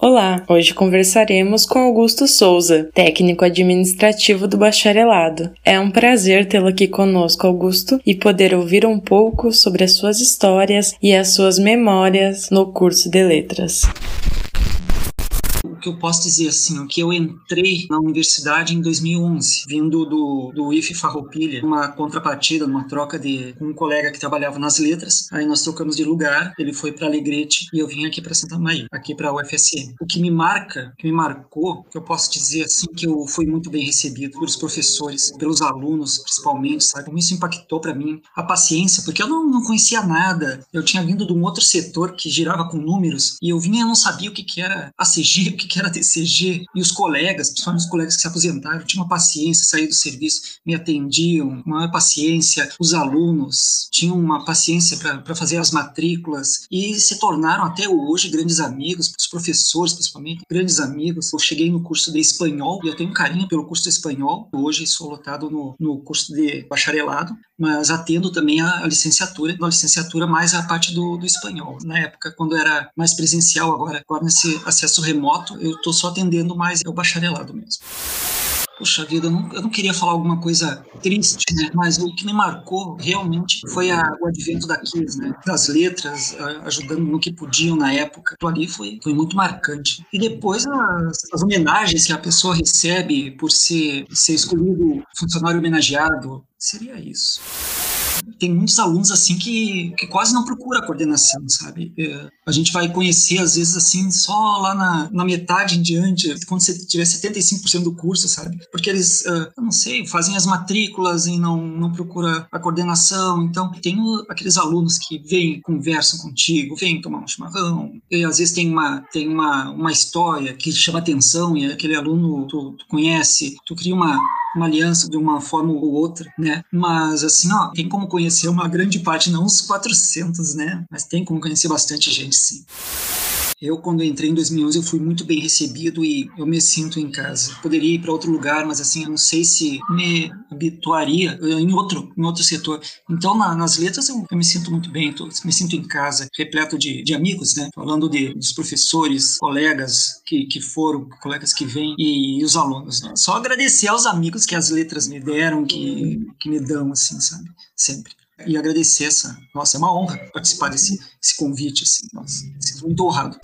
Olá, hoje conversaremos com Augusto Souza, técnico administrativo do bacharelado. É um prazer tê-lo aqui conosco, Augusto, e poder ouvir um pouco sobre as suas histórias e as suas memórias no curso de letras que eu posso dizer assim, que eu entrei na universidade em 2011, vindo do, do IF Farroupilha, uma contrapartida, uma troca de com um colega que trabalhava nas letras. Aí nós trocamos de lugar, ele foi para Alegrete e eu vim aqui para Santa Maria, aqui para a UFSM. O que me marca, que me marcou, que eu posso dizer assim que eu fui muito bem recebido pelos professores, pelos alunos, principalmente, sabe? Como isso impactou para mim a paciência, porque eu não, não conhecia nada. Eu tinha vindo de um outro setor que girava com números e eu vinha e não sabia o que que era ACG, o que que era TCG, e os colegas, principalmente os colegas que se aposentaram, tinham uma paciência, sair do serviço, me atendiam, uma paciência, os alunos tinham uma paciência para fazer as matrículas e se tornaram até hoje grandes amigos, os professores principalmente, grandes amigos. Eu cheguei no curso de espanhol e eu tenho um carinho pelo curso de espanhol. Hoje sou lotado no, no curso de bacharelado, mas atendo também a, a licenciatura, na licenciatura mais a parte do, do espanhol. Na época, quando era mais presencial, agora, agora nesse acesso remoto, eu estou só atendendo mais o bacharelado mesmo. Poxa vida, eu não, eu não, queria falar alguma coisa triste, né? Mas o que me marcou realmente foi a, o advento da Kiss, né? Das letras, ajudando no que podiam na época. Aquilo ali foi, foi muito marcante. E depois as, as homenagens que a pessoa recebe por ser, ser escolhido funcionário homenageado, seria isso tem muitos alunos assim que, que quase não procura a coordenação, sabe? É, a gente vai conhecer às vezes assim só lá na, na metade em diante, quando você tiver 75% do curso, sabe? Porque eles, uh, eu não sei, fazem as matrículas e não, não procura a coordenação. Então, tem aqueles alunos que vêm, conversam contigo, vêm tomar um chimarrão, e às vezes tem uma, tem uma, uma história que chama atenção e aquele aluno tu, tu conhece, tu cria uma uma aliança de uma forma ou outra, né? Mas assim, ó, tem como conhecer uma grande parte, não os 400, né? Mas tem como conhecer bastante gente, sim. Eu, quando entrei em 2011, eu fui muito bem recebido e eu me sinto em casa. Poderia ir para outro lugar, mas assim, eu não sei se me habituaria em outro, em outro setor. Então, na, nas letras, eu, eu, me sinto muito bem, tô, me sinto em casa, repleto de, de amigos, né? Falando de, dos professores, colegas que, que foram, colegas que vêm e, e os alunos, né? Só agradecer aos amigos que as letras me deram, que, que me dão, assim, sabe? Sempre e agradecer essa. Nossa, é uma honra participar desse, convite, assim. Nossa, sinto muito honrado.